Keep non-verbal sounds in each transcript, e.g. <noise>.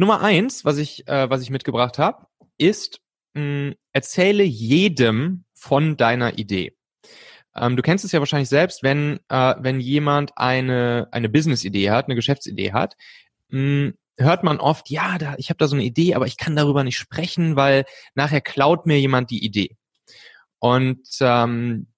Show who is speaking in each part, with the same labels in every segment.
Speaker 1: Nummer eins, was ich, äh, was ich mitgebracht habe, ist, mh, erzähle jedem von deiner Idee. Ähm, du kennst es ja wahrscheinlich selbst, wenn, äh, wenn jemand eine, eine Business-Idee hat, eine Geschäftsidee hat, mh, hört man oft, ja, da, ich habe da so eine Idee, aber ich kann darüber nicht sprechen, weil nachher klaut mir jemand die Idee. Und ähm,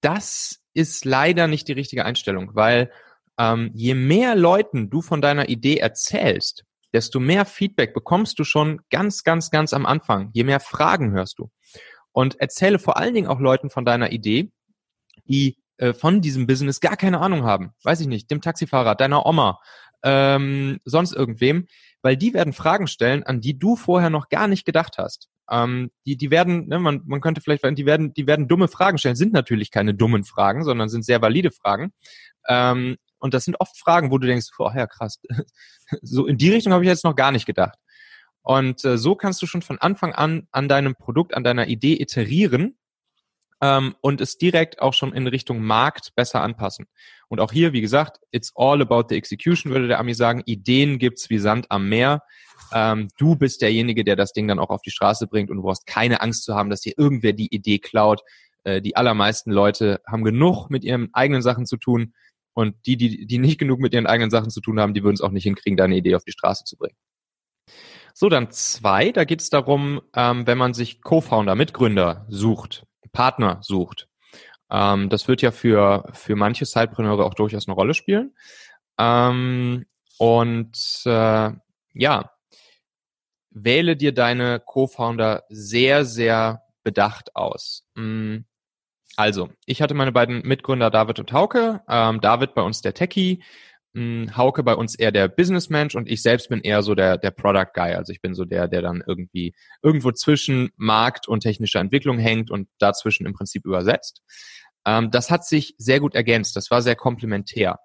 Speaker 1: das ist leider nicht die richtige Einstellung, weil ähm, je mehr Leuten du von deiner Idee erzählst, desto mehr Feedback bekommst du schon ganz, ganz, ganz am Anfang. Je mehr Fragen hörst du. Und erzähle vor allen Dingen auch Leuten von deiner Idee, die äh, von diesem Business gar keine Ahnung haben. Weiß ich nicht, dem Taxifahrer, deiner Oma, ähm, sonst irgendwem, weil die werden Fragen stellen, an die du vorher noch gar nicht gedacht hast. Ähm, die, die werden, ne, man, man könnte vielleicht, die werden, die werden dumme Fragen stellen, sind natürlich keine dummen Fragen, sondern sind sehr valide Fragen. Ähm, und das sind oft Fragen, wo du denkst, oh ja, krass, <laughs> so in die Richtung habe ich jetzt noch gar nicht gedacht. Und äh, so kannst du schon von Anfang an an deinem Produkt, an deiner Idee iterieren ähm, und es direkt auch schon in Richtung Markt besser anpassen. Und auch hier, wie gesagt, it's all about the execution, würde der Ami sagen. Ideen gibt's wie Sand am Meer. Ähm, du bist derjenige, der das Ding dann auch auf die Straße bringt und du brauchst keine Angst zu haben, dass dir irgendwer die Idee klaut. Äh, die allermeisten Leute haben genug mit ihren eigenen Sachen zu tun und die, die, die nicht genug mit ihren eigenen Sachen zu tun haben, die würden es auch nicht hinkriegen, deine Idee auf die Straße zu bringen. So, dann zwei, da geht es darum, ähm, wenn man sich Co-Founder, Mitgründer sucht, Partner sucht. Ähm, das wird ja für, für manche Sidepreneure auch durchaus eine Rolle spielen. Ähm, und äh, ja, wähle dir deine Co-Founder sehr, sehr bedacht aus. Mm, also, ich hatte meine beiden Mitgründer David und Hauke. Ähm, David bei uns der Techie, mh, Hauke bei uns eher der Businessmensch und ich selbst bin eher so der, der Product Guy. Also ich bin so der, der dann irgendwie irgendwo zwischen Markt und technischer Entwicklung hängt und dazwischen im Prinzip übersetzt. Ähm, das hat sich sehr gut ergänzt. Das war sehr komplementär.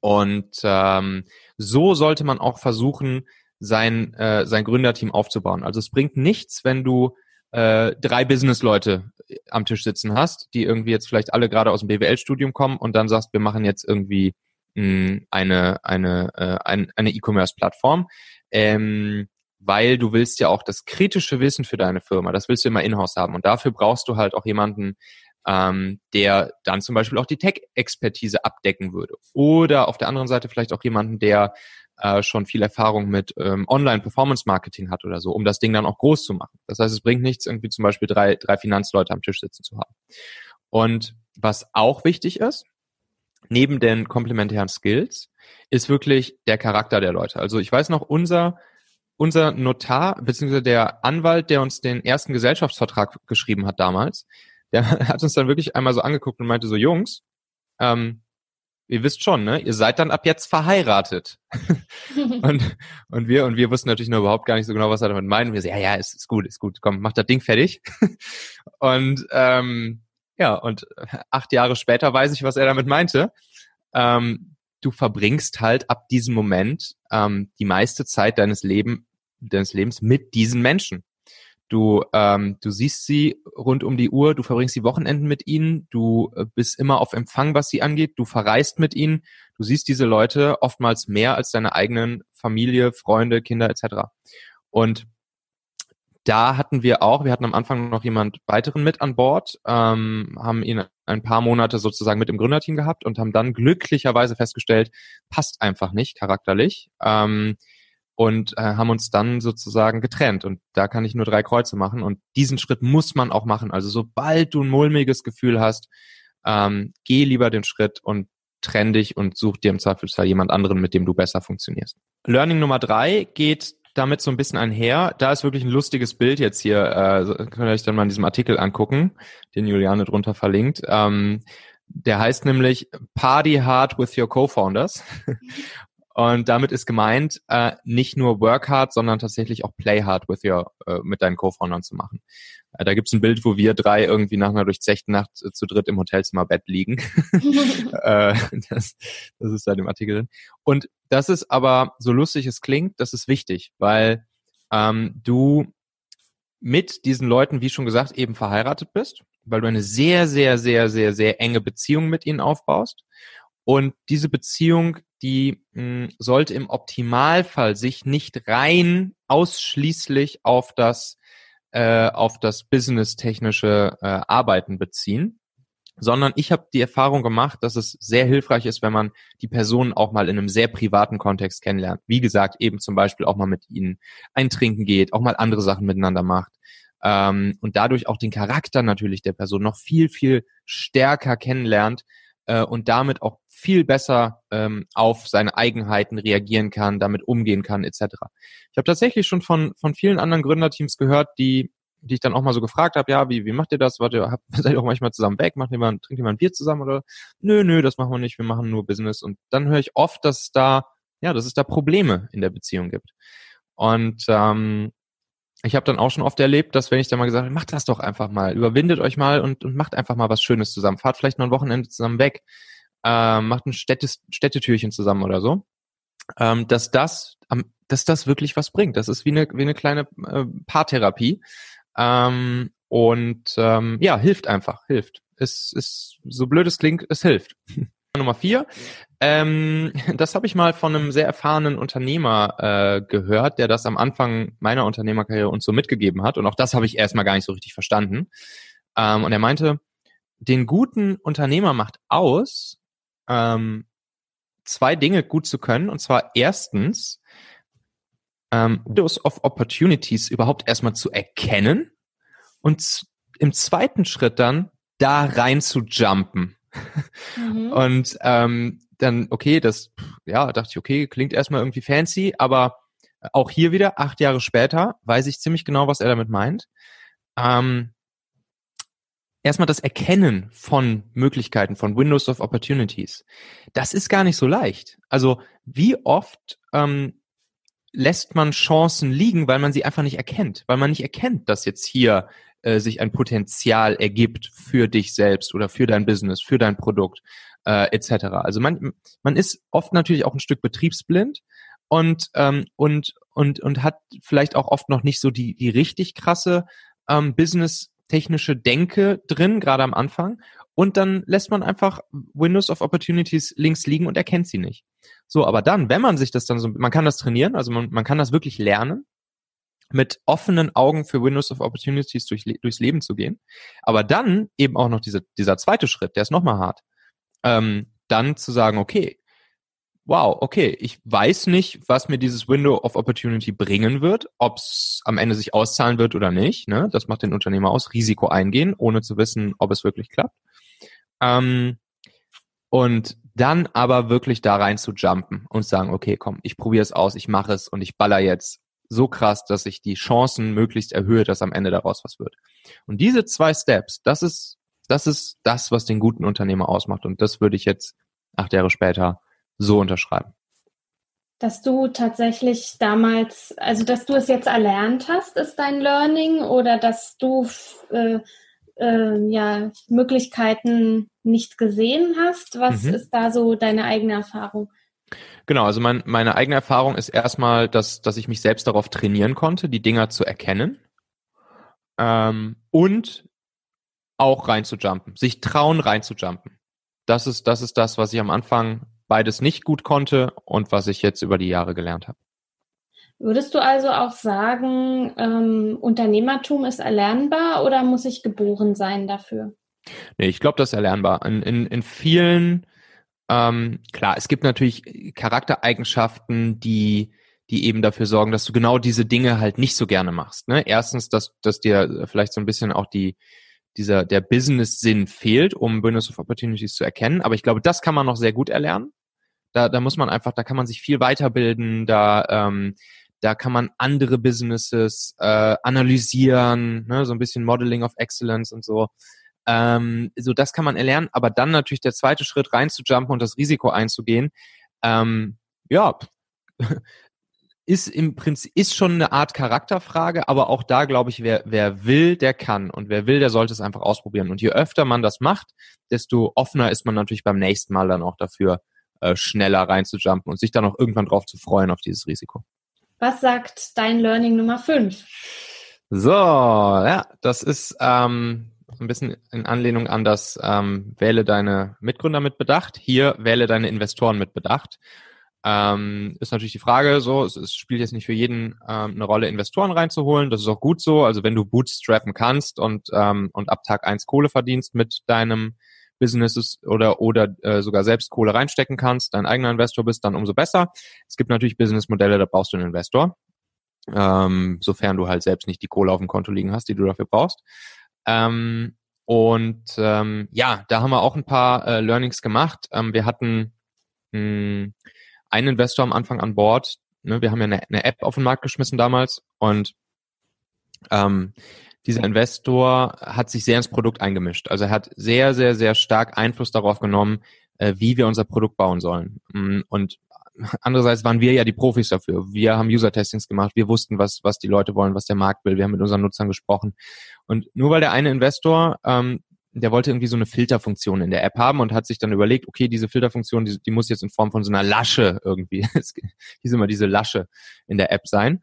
Speaker 1: Und ähm, so sollte man auch versuchen, sein, äh, sein Gründerteam aufzubauen. Also es bringt nichts, wenn du äh, drei Business-Leute am Tisch sitzen hast, die irgendwie jetzt vielleicht alle gerade aus dem BWL-Studium kommen und dann sagst, wir machen jetzt irgendwie mh, eine eine äh, ein, eine E-Commerce-Plattform, ähm, weil du willst ja auch das kritische Wissen für deine Firma, das willst du immer in-house haben und dafür brauchst du halt auch jemanden, ähm, der dann zum Beispiel auch die Tech-Expertise abdecken würde. Oder auf der anderen Seite vielleicht auch jemanden, der äh, schon viel Erfahrung mit ähm, Online-Performance-Marketing hat oder so, um das Ding dann auch groß zu machen. Das heißt, es bringt nichts, irgendwie zum Beispiel drei, drei Finanzleute am Tisch sitzen zu haben. Und was auch wichtig ist, neben den komplementären Skills, ist wirklich der Charakter der Leute. Also ich weiß noch, unser unser Notar, beziehungsweise der Anwalt, der uns den ersten Gesellschaftsvertrag geschrieben hat damals, der <laughs> hat uns dann wirklich einmal so angeguckt und meinte so, Jungs, ähm, ihr wisst schon, ne? Ihr seid dann ab jetzt verheiratet. <laughs> und, und wir, und wir wussten natürlich nur überhaupt gar nicht so genau, was er damit meint. Und wir so, ja, ja, ist, ist gut, ist gut, komm, mach das Ding fertig. <laughs> und ähm, ja, und acht Jahre später weiß ich, was er damit meinte. Ähm, du verbringst halt ab diesem Moment ähm, die meiste Zeit deines, Leben, deines Lebens mit diesen Menschen. Du, ähm, du siehst sie rund um die Uhr, du verbringst die Wochenenden mit ihnen, du äh, bist immer auf Empfang, was sie angeht, du verreist mit ihnen, du siehst diese Leute oftmals mehr als deine eigenen Familie, Freunde, Kinder etc. Und da hatten wir auch, wir hatten am Anfang noch jemand weiteren mit an Bord, ähm, haben ihn ein paar Monate sozusagen mit im Gründerteam gehabt und haben dann glücklicherweise festgestellt, passt einfach nicht charakterlich. Ähm, und äh, haben uns dann sozusagen getrennt. Und da kann ich nur drei Kreuze machen. Und diesen Schritt muss man auch machen. Also sobald du ein mulmiges Gefühl hast, ähm, geh lieber den Schritt und trenn dich und such dir im Zweifelsfall jemand anderen, mit dem du besser funktionierst. Learning Nummer drei geht damit so ein bisschen einher. Da ist wirklich ein lustiges Bild jetzt hier. Äh, könnt ihr euch dann mal in diesem Artikel angucken, den Juliane drunter verlinkt. Ähm, der heißt nämlich Party Hard with Your Co-Founders. Und damit ist gemeint, äh, nicht nur work hard, sondern tatsächlich auch play hard with your, äh, mit deinen Co-Foundern zu machen. Äh, da gibt's ein Bild, wo wir drei irgendwie nach einer durchzechten Nacht äh, zu dritt im Hotelzimmer Bett liegen. <laughs> <laughs> äh, das, das ist da im Artikel drin. Und das ist aber, so lustig es klingt, das ist wichtig, weil ähm, du mit diesen Leuten, wie schon gesagt, eben verheiratet bist, weil du eine sehr, sehr, sehr, sehr, sehr enge Beziehung mit ihnen aufbaust Und diese Beziehung, die mh, sollte im Optimalfall sich nicht rein ausschließlich auf das äh, auf das business-technische äh, Arbeiten beziehen, sondern ich habe die Erfahrung gemacht, dass es sehr hilfreich ist, wenn man die Personen auch mal in einem sehr privaten Kontext kennenlernt. Wie gesagt, eben zum Beispiel auch mal mit ihnen eintrinken geht, auch mal andere Sachen miteinander macht ähm, und dadurch auch den Charakter natürlich der Person noch viel, viel stärker kennenlernt äh, und damit auch viel besser ähm, auf seine Eigenheiten reagieren kann, damit umgehen kann, etc. Ich habe tatsächlich schon von, von vielen anderen Gründerteams gehört, die die ich dann auch mal so gefragt habe, ja, wie, wie macht ihr das? Wart ihr, habt, <laughs> seid ihr auch manchmal zusammen weg? Macht ihr mal, trinkt ihr mal ein Bier zusammen oder? Nö, nö, das machen wir nicht, wir machen nur Business. Und dann höre ich oft, dass es da, ja, dass es da Probleme in der Beziehung gibt. Und ähm, ich habe dann auch schon oft erlebt, dass wenn ich dann mal gesagt habe, macht das doch einfach mal, überwindet euch mal und, und macht einfach mal was Schönes zusammen. Fahrt vielleicht noch ein Wochenende zusammen weg, äh, macht ein Städtes, Städtetürchen zusammen oder so. Ähm, dass das, dass das wirklich was bringt. Das ist wie eine, wie eine kleine äh, Paartherapie. Ähm, und ähm, ja, hilft einfach, hilft. Es ist so blöd es klingt, es hilft. <laughs> Nummer vier. Ähm, das habe ich mal von einem sehr erfahrenen Unternehmer äh, gehört, der das am Anfang meiner Unternehmerkarriere uns so mitgegeben hat. Und auch das habe ich erstmal gar nicht so richtig verstanden. Ähm, und er meinte, den guten Unternehmer macht aus, ähm, zwei Dinge gut zu können. Und zwar erstens, ähm, Windows of Opportunities überhaupt erstmal zu erkennen und im zweiten Schritt dann da rein zu jumpen. Mhm. <laughs> Und ähm, dann, okay, das, ja, dachte ich, okay, klingt erstmal irgendwie fancy, aber auch hier wieder, acht Jahre später, weiß ich ziemlich genau, was er damit meint. Ähm, erstmal das Erkennen von Möglichkeiten, von Windows of Opportunities. Das ist gar nicht so leicht. Also wie oft ähm, lässt man Chancen liegen, weil man sie einfach nicht erkennt, weil man nicht erkennt, dass jetzt hier äh, sich ein Potenzial ergibt für dich selbst oder für dein Business, für dein Produkt äh, etc. Also man, man ist oft natürlich auch ein Stück betriebsblind und ähm, und und und hat vielleicht auch oft noch nicht so die die richtig krasse ähm, Business technische Denke drin, gerade am Anfang. Und dann lässt man einfach Windows of Opportunities links liegen und erkennt sie nicht. So, aber dann, wenn man sich das dann so, man kann das trainieren, also man, man kann das wirklich lernen mit offenen Augen für Windows of Opportunities durch, durchs Leben zu gehen. Aber dann eben auch noch diese, dieser zweite Schritt, der ist nochmal hart. Ähm, dann zu sagen, okay, wow, okay, ich weiß nicht, was mir dieses Window of Opportunity bringen wird, ob es am Ende sich auszahlen wird oder nicht. Ne? Das macht den Unternehmer aus, Risiko eingehen, ohne zu wissen, ob es wirklich klappt. Ähm, und dann aber wirklich da rein zu jumpen und sagen, okay, komm, ich probiere es aus, ich mache es und ich baller jetzt so krass, dass ich die Chancen möglichst erhöhe, dass am Ende daraus was wird. Und diese zwei Steps, das ist, das ist das, was den guten Unternehmer ausmacht. Und das würde ich jetzt acht Jahre später so unterschreiben.
Speaker 2: Dass du tatsächlich damals, also dass du es jetzt erlernt hast, ist dein Learning oder dass du äh, äh, ja Möglichkeiten nicht gesehen hast? Was mhm. ist da so deine eigene Erfahrung?
Speaker 1: Genau, also mein, meine eigene Erfahrung ist erstmal, dass, dass ich mich selbst darauf trainieren konnte, die Dinger zu erkennen ähm, und auch reinzujumpen, sich trauen reinzujumpen. Das ist, das ist das, was ich am Anfang beides nicht gut konnte und was ich jetzt über die Jahre gelernt habe.
Speaker 2: Würdest du also auch sagen, ähm, Unternehmertum ist erlernbar oder muss ich geboren sein dafür?
Speaker 1: Nee, ich glaube, das ist erlernbar. In, in, in vielen ähm, klar, es gibt natürlich Charaktereigenschaften, die die eben dafür sorgen, dass du genau diese Dinge halt nicht so gerne machst. Ne? Erstens, dass, dass dir vielleicht so ein bisschen auch die, dieser, der Business-Sinn fehlt, um Business of Opportunities zu erkennen. Aber ich glaube, das kann man noch sehr gut erlernen. Da, da muss man einfach, da kann man sich viel weiterbilden, da, ähm, da kann man andere Businesses äh, analysieren, ne? so ein bisschen Modeling of Excellence und so. Ähm, so das kann man erlernen, aber dann natürlich der zweite Schritt rein zu jumpen und das Risiko einzugehen, ähm, ja, <laughs> ist im Prinzip ist schon eine Art Charakterfrage, aber auch da glaube ich, wer wer will, der kann und wer will, der sollte es einfach ausprobieren. Und je öfter man das macht, desto offener ist man natürlich beim nächsten Mal dann auch dafür, äh, schneller rein zu jumpen und sich dann auch irgendwann drauf zu freuen auf dieses Risiko.
Speaker 2: Was sagt dein Learning Nummer 5?
Speaker 1: So, ja, das ist ähm, ein bisschen in Anlehnung an das ähm, Wähle deine Mitgründer mit Bedacht. Hier wähle deine Investoren mit Bedacht. Ähm, ist natürlich die Frage so, es, es spielt jetzt nicht für jeden ähm, eine Rolle, Investoren reinzuholen. Das ist auch gut so. Also wenn du bootstrappen kannst und, ähm, und ab Tag eins Kohle verdienst mit deinem Businesses oder oder äh, sogar selbst Kohle reinstecken kannst, dein eigener Investor bist, dann umso besser. Es gibt natürlich Businessmodelle, da brauchst du einen Investor, ähm, sofern du halt selbst nicht die Kohle auf dem Konto liegen hast, die du dafür brauchst. Ähm, und ähm, ja, da haben wir auch ein paar äh, Learnings gemacht. Ähm, wir hatten mh, hm, einen Investor am Anfang an Bord. Ne, wir haben ja eine, eine App auf den Markt geschmissen damals und ähm, dieser Investor hat sich sehr ins Produkt eingemischt. Also er hat sehr, sehr, sehr stark Einfluss darauf genommen, äh, wie wir unser Produkt bauen sollen. Mm, und andererseits waren wir ja die Profis dafür. Wir haben User-Testings gemacht, wir wussten, was, was die Leute wollen, was der Markt will, wir haben mit unseren Nutzern gesprochen. Und nur weil der eine Investor, ähm, der wollte irgendwie so eine Filterfunktion in der App haben und hat sich dann überlegt, okay, diese Filterfunktion, die, die muss jetzt in Form von so einer Lasche irgendwie, <laughs> hieß immer diese Lasche in der App sein.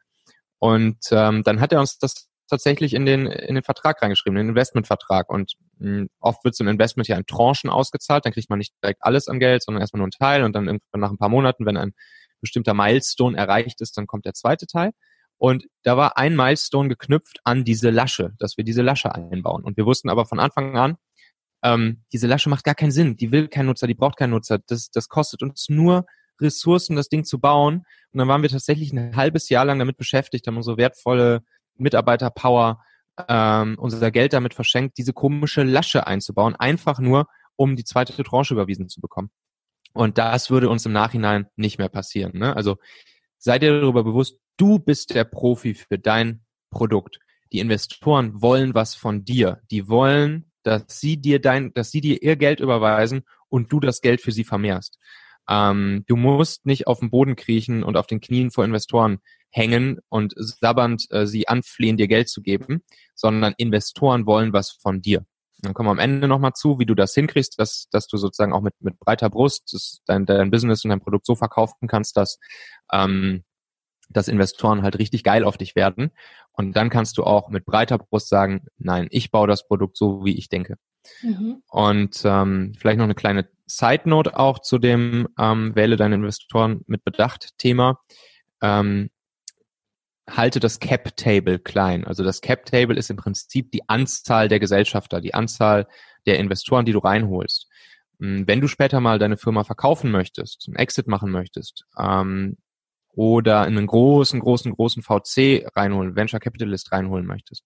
Speaker 1: Und ähm, dann hat er uns das tatsächlich in den, in den Vertrag reingeschrieben, in den Investmentvertrag. Und mh, hm, oft wird so ein Investment ja in Tranchen ausgezahlt, dann kriegt man nicht direkt alles am Geld, sondern erstmal nur einen Teil und dann irgendwann nach ein paar Monaten, wenn ein bestimmter Milestone erreicht ist, dann kommt der zweite Teil. Und da war ein Milestone geknüpft an diese Lasche, dass wir diese Lasche einbauen. Und wir wussten aber von Anfang an, ähm, diese Lasche macht gar keinen Sinn. Die will keinen Nutzer, die braucht keinen Nutzer. Das, das kostet uns nur Ressourcen, das Ding zu bauen. Und dann waren wir tatsächlich ein halbes Jahr lang damit beschäftigt, haben unsere wertvolle Mitarbeiterpower, ähm, unser Geld damit verschenkt, diese komische Lasche einzubauen, einfach nur, um die zweite Tranche überwiesen zu bekommen. Und das würde uns im Nachhinein nicht mehr passieren. Ne? Also seid ihr darüber bewusst, du bist der Profi für dein Produkt. Die Investoren wollen was von dir. Die wollen, dass sie dir dein, dass sie dir ihr Geld überweisen und du das Geld für sie vermehrst. Ähm, du musst nicht auf dem Boden kriechen und auf den Knien vor Investoren hängen und sabbernd äh, sie anflehen, dir Geld zu geben, sondern Investoren wollen was von dir. Dann kommen wir am Ende nochmal zu, wie du das hinkriegst, dass, dass du sozusagen auch mit, mit breiter Brust dein, dein Business und dein Produkt so verkaufen kannst, dass, ähm, dass Investoren halt richtig geil auf dich werden. Und dann kannst du auch mit breiter Brust sagen, nein, ich baue das Produkt so, wie ich denke. Mhm. Und ähm, vielleicht noch eine kleine Side Note auch zu dem ähm, Wähle deine Investoren mit Bedacht Thema. Ähm, halte das Cap Table klein. Also das Cap Table ist im Prinzip die Anzahl der Gesellschafter, die Anzahl der Investoren, die du reinholst. Hm, wenn du später mal deine Firma verkaufen möchtest, einen Exit machen möchtest, ähm, oder in einen großen, großen, großen VC reinholen, Venture Capitalist reinholen möchtest,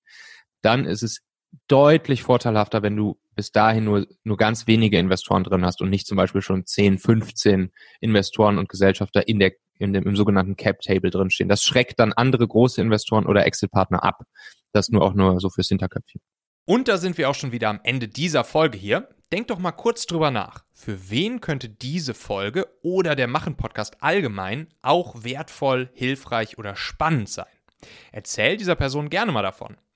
Speaker 1: dann ist es deutlich vorteilhafter, wenn du bis dahin nur, nur ganz wenige Investoren drin hast und nicht zum Beispiel schon 10, 15 Investoren und Gesellschafter in der, in dem, im sogenannten Cap Table drinstehen. Das schreckt dann andere große Investoren oder Exit-Partner ab. Das nur auch nur so fürs Hinterköpfchen.
Speaker 3: Und da sind wir auch schon wieder am Ende dieser Folge hier. Denk doch mal kurz drüber nach. Für wen könnte diese Folge oder der Machen-Podcast allgemein auch wertvoll, hilfreich oder spannend sein? Erzähl dieser Person gerne mal davon.